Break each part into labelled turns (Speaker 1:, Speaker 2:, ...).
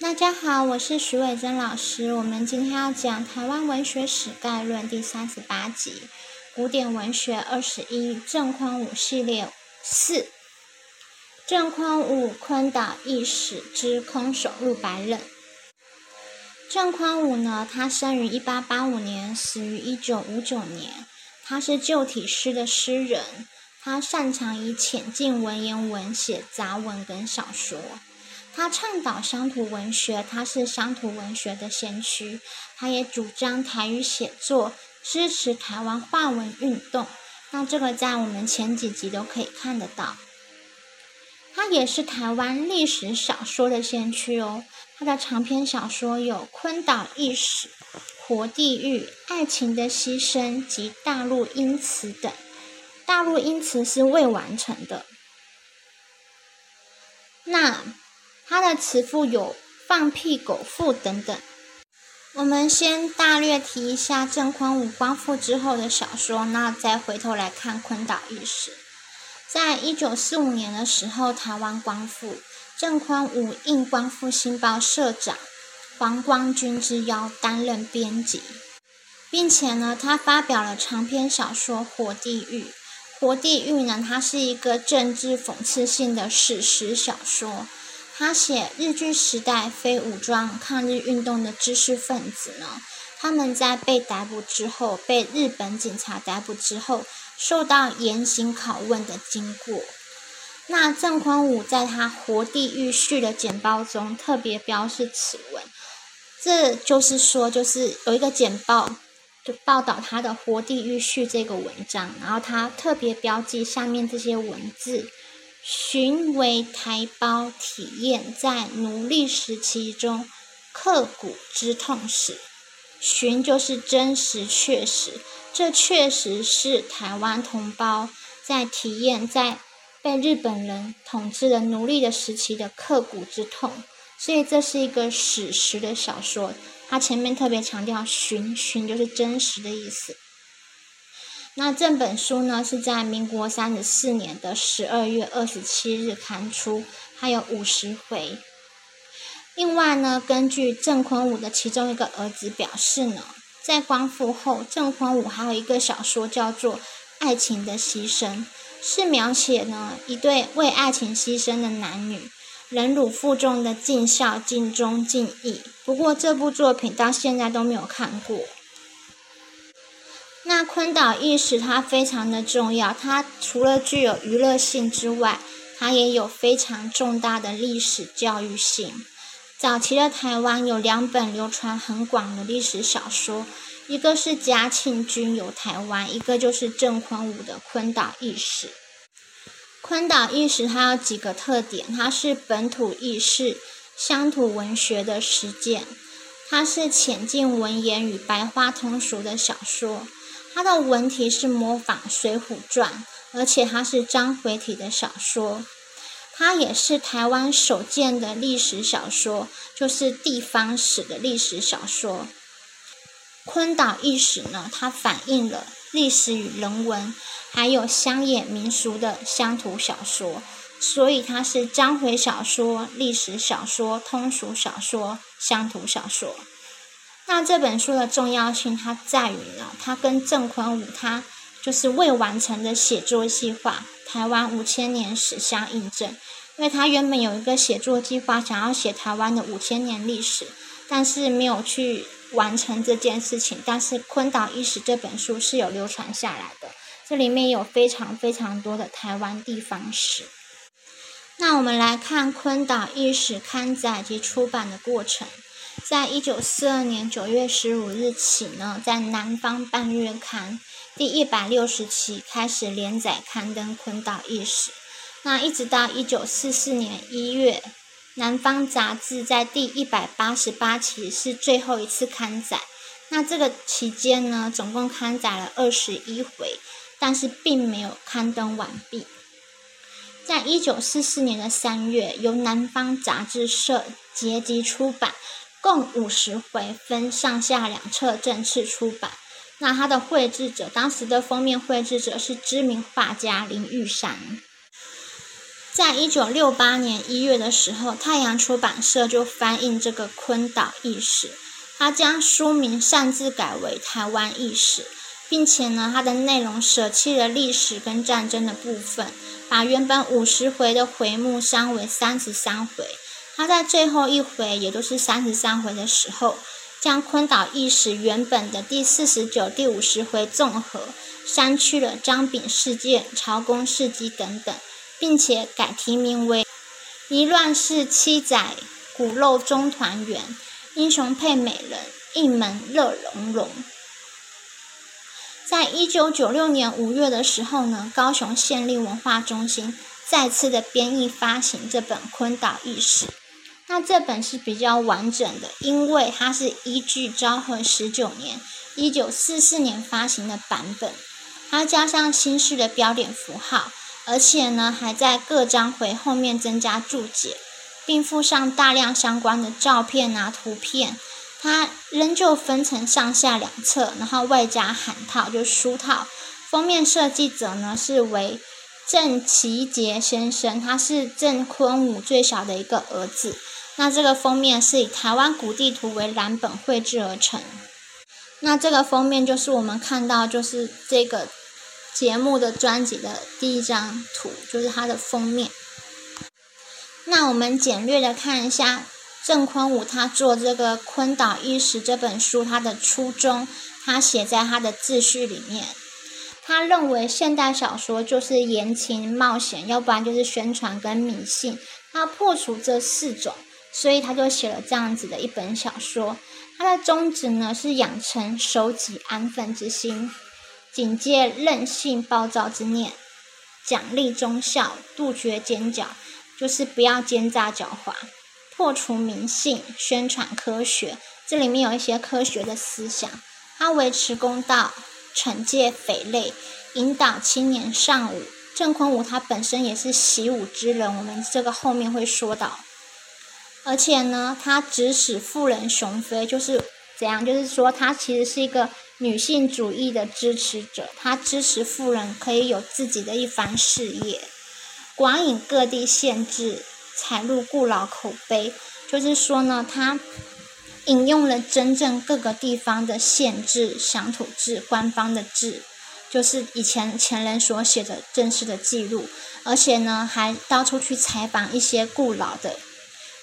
Speaker 1: 大家好，我是徐伟珍老师。我们今天要讲《台湾文学史概论》第三十八集《古典文学二十一郑宽武系列四郑宽武坤岛一史之空手入白刃》。郑宽武呢，他生于一八八五年，死于一九五九年。他是旧体诗的诗人，他擅长以浅近文言文写杂文跟小说。他倡导乡土文学，他是乡土文学的先驱。他也主张台语写作，支持台湾话文运动。那这个在我们前几集都可以看得到。他也是台湾历史小说的先驱哦。他的长篇小说有《昆岛异史》《活地狱》《爱情的牺牲》及《大陆音词》等。大陆音词是未完成的。那。他的词赋有“放屁狗赋”等等。我们先大略提一下郑宽武光复之后的小说，那再回头来看昆岛驿史。在一九四五年的时候，台湾光复，郑宽武应光复新报社长黄光军之邀，担任编辑，并且呢，他发表了长篇小说《活地狱》。《活地狱》呢，它是一个政治讽刺性的史实小说。他写日据时代非武装抗日运动的知识分子呢，他们在被逮捕之后，被日本警察逮捕之后，受到严刑拷问的经过。那郑宽武在他《活地狱序》的简报中特别标示此文，这就是说，就是有一个简报就报道他的《活地狱序》这个文章，然后他特别标记下面这些文字。寻为台胞体验在奴隶时期中刻骨之痛史，寻就是真实确实，这确实是台湾同胞在体验在被日本人统治的奴隶的时期的刻骨之痛，所以这是一个史实的小说。它前面特别强调寻，寻就是真实的意思。那这本书呢，是在民国三十四年的十二月二十七日刊出，还有五十回。另外呢，根据郑坤武的其中一个儿子表示呢，在光复后，郑坤武还有一个小说叫做《爱情的牺牲》，是描写呢一对为爱情牺牲的男女，忍辱负重的尽孝、尽忠、尽义。不过这部作品到现在都没有看过。那昆岛意史它非常的重要，它除了具有娱乐性之外，它也有非常重大的历史教育性。早期的台湾有两本流传很广的历史小说，一个是嘉庆君游台湾，一个就是郑坤武的《昆岛意史》。昆岛意史它有几个特点，它是本土意识、乡土文学的实践，它是浅近文言与白话通俗的小说。它的文体是模仿《水浒传》，而且它是章回体的小说。它也是台湾首见的历史小说，就是地方史的历史小说。昆岛意史呢，它反映了历史与人文，还有乡野民俗的乡土小说，所以它是章回小说、历史小说、通俗小说、乡土小说。那这本书的重要性，它在于呢，它跟郑坤武他就是未完成的写作计划《台湾五千年史》相印证。因为他原本有一个写作计划，想要写台湾的五千年历史，但是没有去完成这件事情。但是《昆岛伊史》这本书是有流传下来的，这里面有非常非常多的台湾地方史。那我们来看《昆岛伊史》刊载及出版的过程。在一九四二年九月十五日起呢，在《南方半月刊》第一百六十期开始连载刊登《昆岛意史》，那一直到一九四四年一月，《南方》杂志在第一百八十八期是最后一次刊载。那这个期间呢，总共刊载了二十一回，但是并没有刊登完毕。在一九四四年的三月，由南方杂志社结集出版。共五十回，分上下两册正式出版。那它的绘制者，当时的封面绘制者是知名画家林玉山。在一九六八年一月的时候，太阳出版社就翻印这个昆岛轶史，他将书名擅自改为台湾轶史，并且呢，它的内容舍弃了历史跟战争的部分，把原本五十回的回目删为三十三回。他在最后一回，也就是三十三回的时候，将昆岛轶史原本的第四十九、第五十回综合删去了张炳事件、朝贡事迹等等。并且改题名为《一乱世七载骨肉中团圆，英雄配美人，一门乐融融》。在一九九六年五月的时候呢，高雄县立文化中心再次的编译发行这本《昆岛轶史》。那这本是比较完整的，因为它是依据昭和十九年一九四四年发行的版本，它加上新式的标点符号。而且呢，还在各章回后面增加注解，并附上大量相关的照片啊、图片。它仍旧分成上下两册，然后外加函套，就书套。封面设计者呢是为郑其杰先生，他是郑坤武最小的一个儿子。那这个封面是以台湾古地图为蓝本绘制而成。那这个封面就是我们看到，就是这个。节目的专辑的第一张图就是它的封面。那我们简略的看一下郑坤武他做这个《昆岛意识》这本书他的初衷，他写在他的自序里面。他认为现代小说就是言情冒险，要不然就是宣传跟迷信。他破除这四种，所以他就写了这样子的一本小说。他的宗旨呢是养成守己安分之心。警戒任性暴躁之念，奖励忠孝，杜绝奸狡，就是不要奸诈狡猾，破除迷信，宣传科学。这里面有一些科学的思想。他维持公道，惩戒匪类，引导青年上武。郑坤武他本身也是习武之人，我们这个后面会说到。而且呢，他指使妇人雄飞，就是怎样？就是说他其实是一个。女性主义的支持者，他支持妇人可以有自己的一番事业，广引各地县制，采录故老口碑。就是说呢，他引用了真正各个地方的县制、乡土制、官方的制，就是以前前人所写的正式的记录，而且呢，还到处去采访一些故老的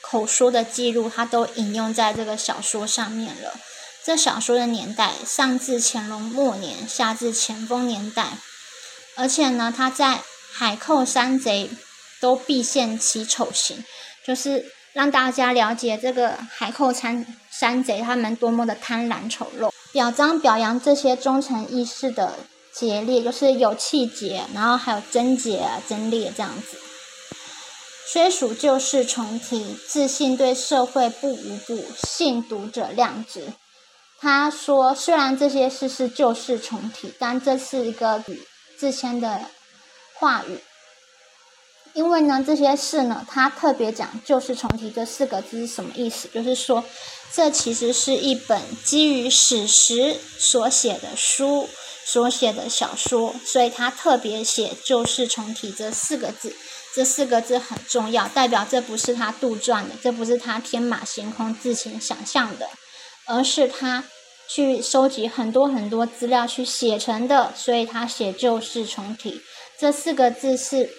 Speaker 1: 口说的记录，他都引用在这个小说上面了。这小说的年代上至乾隆末年，下至咸丰年代，而且呢，他在海寇山贼都必现其丑行，就是让大家了解这个海寇山山贼他们多么的贪婪丑陋，表彰表扬这些忠诚义士的节烈，就是有气节，然后还有贞洁啊、贞烈这样子。虽属旧事重提，自信对社会不无补，信读者谅之。他说：“虽然这些事是旧事重提，但这是一个语自谦的话语。因为呢，这些事呢，他特别讲‘旧事重提’这四个字是什么意思？就是说，这其实是一本基于史实所写的书，所写的小说，所以他特别写‘旧事重提’这四个字。这四个字很重要，代表这不是他杜撰的，这不是他天马行空自行想象的。”而是他去收集很多很多资料去写成的，所以他写旧事重提这四个字是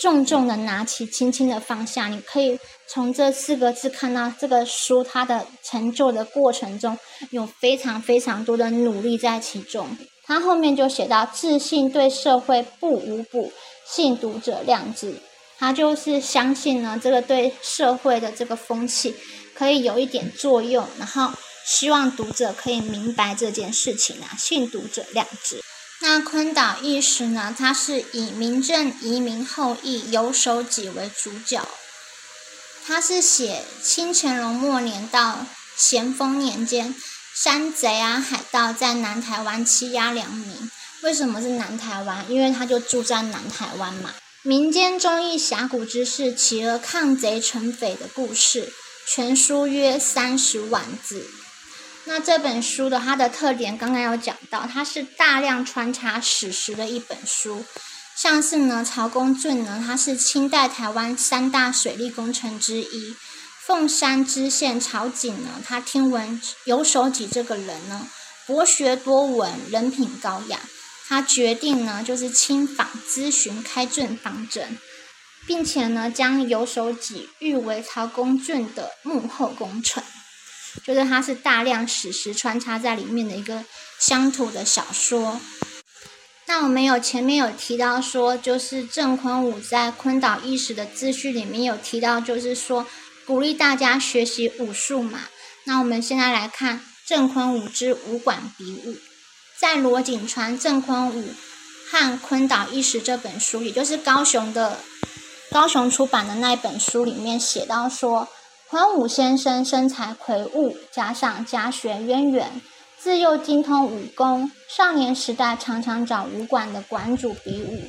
Speaker 1: 重重的拿起，轻轻的放下。你可以从这四个字看到这个书它的成就的过程中有非常非常多的努力在其中。他后面就写到：自信对社会不无补，信读者量之。他就是相信呢，这个对社会的这个风气。可以有一点作用，然后希望读者可以明白这件事情啊，信读者量之。那坤岛轶史呢，它是以明正移民后裔游守己为主角，它是写清乾隆末年到咸丰年间，山贼啊海盗在南台湾欺压良民。为什么是南台湾？因为他就住在南台湾嘛。民间忠义侠骨之士，企鹅抗贼成匪的故事。全书约三十万字。那这本书的它的特点，刚刚有讲到，它是大量穿插史实的一本书。像是呢，曹公圳呢，他是清代台湾三大水利工程之一。凤山知县曹景呢，他听闻游守己这个人呢，博学多闻，人品高雅，他决定呢，就是亲访咨询开圳方针，并且呢，将游守己誉为曹公圳的幕后功臣，就是它是大量史实穿插在里面的一个乡土的小说。那我们有前面有提到说，就是郑坤武在昆岛意识的资讯里面有提到，就是说鼓励大家学习武术嘛。那我们现在来看郑坤武之武馆比武，在罗景川郑坤武和昆岛意识这本书，也就是高雄的高雄出版的那一本书里面写到说，坤武先生身材魁梧，加上家学渊源。自幼精通武功，少年时代常常找武馆的馆主比武，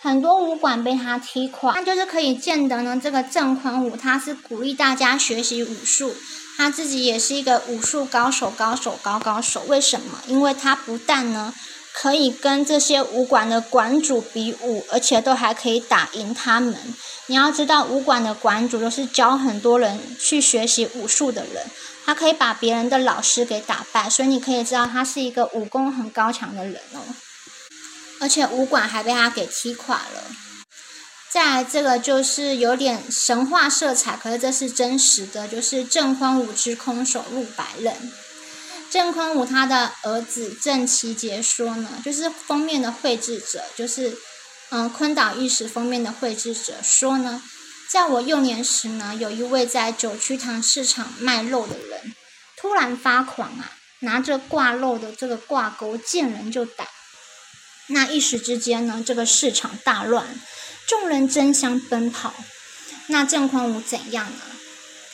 Speaker 1: 很多武馆被他踢垮。那就是可以见得呢，这个郑坤武他是鼓励大家学习武术，他自己也是一个武术高手，高手高高手。为什么？因为他不但呢可以跟这些武馆的馆主比武，而且都还可以打赢他们。你要知道，武馆的馆主都是教很多人去学习武术的人。他可以把别人的老师给打败，所以你可以知道他是一个武功很高强的人哦。而且武馆还被他给踢垮了。再来这个就是有点神话色彩，可是这是真实的，就是正方五之空手入白刃。郑坤武他的儿子郑其杰说呢，就是封面的绘制者，就是嗯昆岛玉石封面的绘制者说呢。在我幼年时呢，有一位在九曲堂市场卖肉的人，突然发狂啊，拿着挂肉的这个挂钩，见人就打。那一时之间呢，这个市场大乱，众人争相奔跑。那郑匡武怎样呢？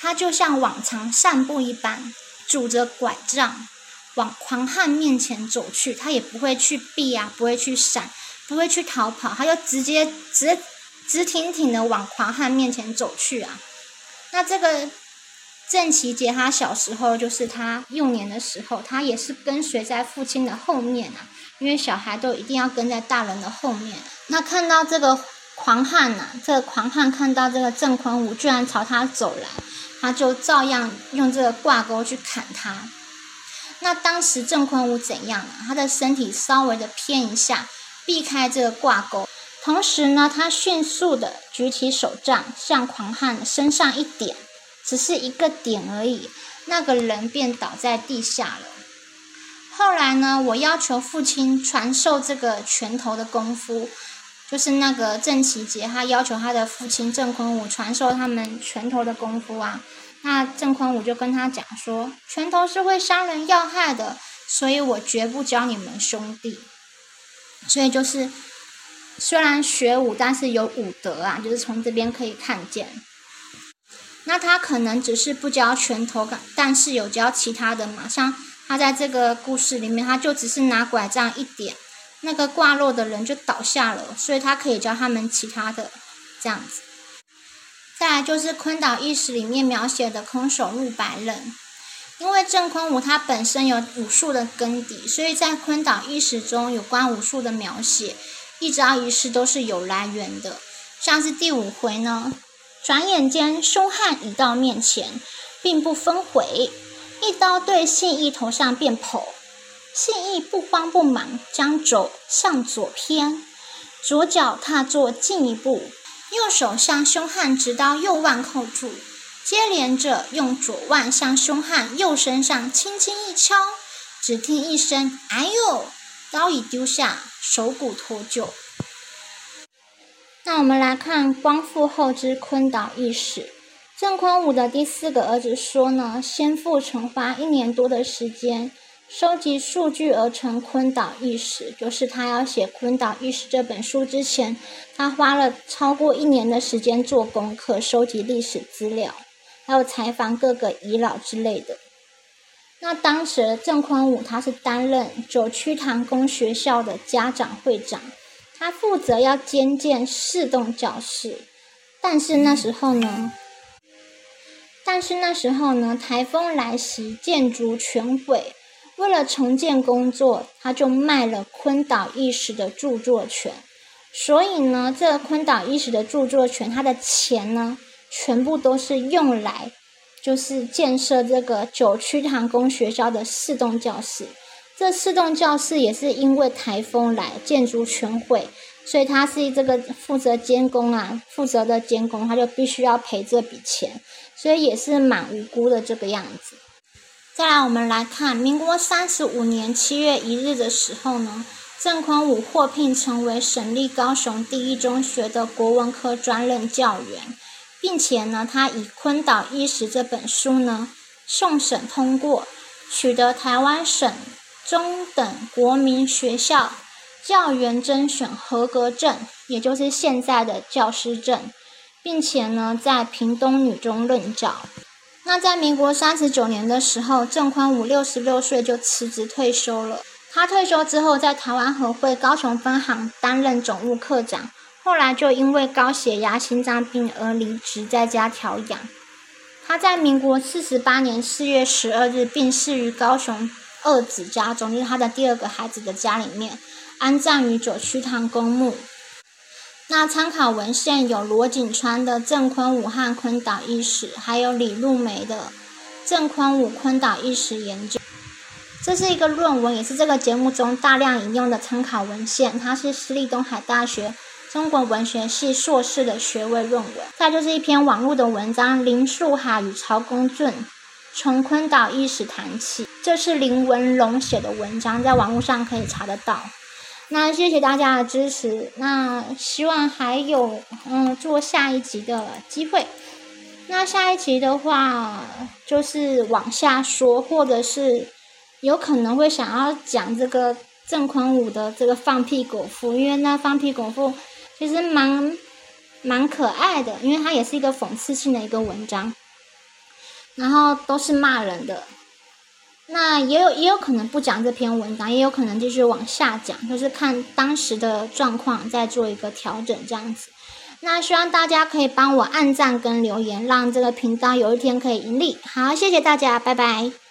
Speaker 1: 他就像往常散步一般，拄着拐杖往狂汉面前走去。他也不会去避啊，不会去闪，不会去逃跑，他就直接直。直挺挺的往狂汉面前走去啊！那这个郑其杰，他小时候就是他幼年的时候，他也是跟随在父亲的后面啊，因为小孩都一定要跟在大人的后面。那看到这个狂汉呐，这个狂汉看到这个郑坤武居然朝他走来，他就照样用这个挂钩去砍他。那当时郑坤武怎样啊？他的身体稍微的偏一下，避开这个挂钩。同时呢，他迅速的举起手杖，向狂汉身上一点，只是一个点而已，那个人便倒在地下了。后来呢，我要求父亲传授这个拳头的功夫，就是那个郑其杰，他要求他的父亲郑坤武传授他们拳头的功夫啊。那郑坤武就跟他讲说，拳头是会伤人要害的，所以我绝不教你们兄弟。所以就是。虽然学武，但是有武德啊，就是从这边可以看见。那他可能只是不教拳头，但是有教其他的嘛。像他在这个故事里面，他就只是拿拐杖一点，那个挂落的人就倒下了，所以他可以教他们其他的这样子。再来就是昆岛意识里面描写的空手入白刃，因为郑坤武他本身有武术的根底，所以在昆岛意识中有关武术的描写。一招一式都是有来源的，像是第五回呢，转眼间凶悍已到面前，并不分悔，一刀对信义头上便剖。信义不慌不忙，将肘向左偏，左脚踏坐进一步，右手向凶悍直刀右腕扣住，接连着用左腕向凶悍右身上轻轻一敲，只听一声“哎呦”。刀已丢下，手骨脱臼。那我们来看光复后之昆岛意史。郑坤武的第四个儿子说呢，先父曾花一年多的时间收集数据而成昆岛意识，就是他要写昆岛意识这本书之前，他花了超过一年的时间做功课，收集历史资料，还有采访各个遗老之类的。那当时郑坤武他是担任九曲堂公学校的家长会长，他负责要兼建四栋教室，但是那时候呢，但是那时候呢，台风来袭，建筑全毁。为了重建工作，他就卖了昆岛意识的著作权。所以呢，这昆岛意识的著作权，他的钱呢，全部都是用来，就是建设这个九曲堂宫学校的四栋教室。这四栋教室也是因为台风来，建筑全毁，所以他是这个负责监工啊，负责的监工，他就必须要赔这笔钱，所以也是蛮无辜的这个样子。再来，我们来看民国三十五年七月一日的时候呢，郑坤武获聘成为省立高雄第一中学的国文科专任教员，并且呢，他以《坤岛一史》这本书呢，送审通过，取得台湾省。中等国民学校教员甄选合格证，也就是现在的教师证，并且呢，在屏东女中任教。那在民国三十九年的时候，郑宽武六十六岁就辞职退休了。他退休之后，在台湾和会高雄分行担任总务科长，后来就因为高血压、心脏病而离职，在家调养。他在民国四十八年四月十二日病逝于高雄。二子家中，就是他的第二个孩子的家里面，安葬于九曲堂公墓。那参考文献有罗景川的《郑坤武汉昆岛医史》，还有李露梅的《郑坤武昆岛医史研究》。这是一个论文，也是这个节目中大量引用的参考文献。它是私立东海大学中国文学系硕士的学位论文。再就是一篇网络的文章，林树海与曹公俊。从昆岛意史谈起，这是林文龙写的文章，在网络上可以查得到。那谢谢大家的支持，那希望还有嗯做下一集的机会。那下一集的话，就是往下说，或者是有可能会想要讲这个郑坤武的这个放屁狗夫，因为那放屁狗夫其实蛮蛮可爱的，因为它也是一个讽刺性的一个文章。然后都是骂人的，那也有也有可能不讲这篇文章，也有可能就是往下讲，就是看当时的状况再做一个调整这样子。那希望大家可以帮我按赞跟留言，让这个频道有一天可以盈利。好，谢谢大家，拜拜。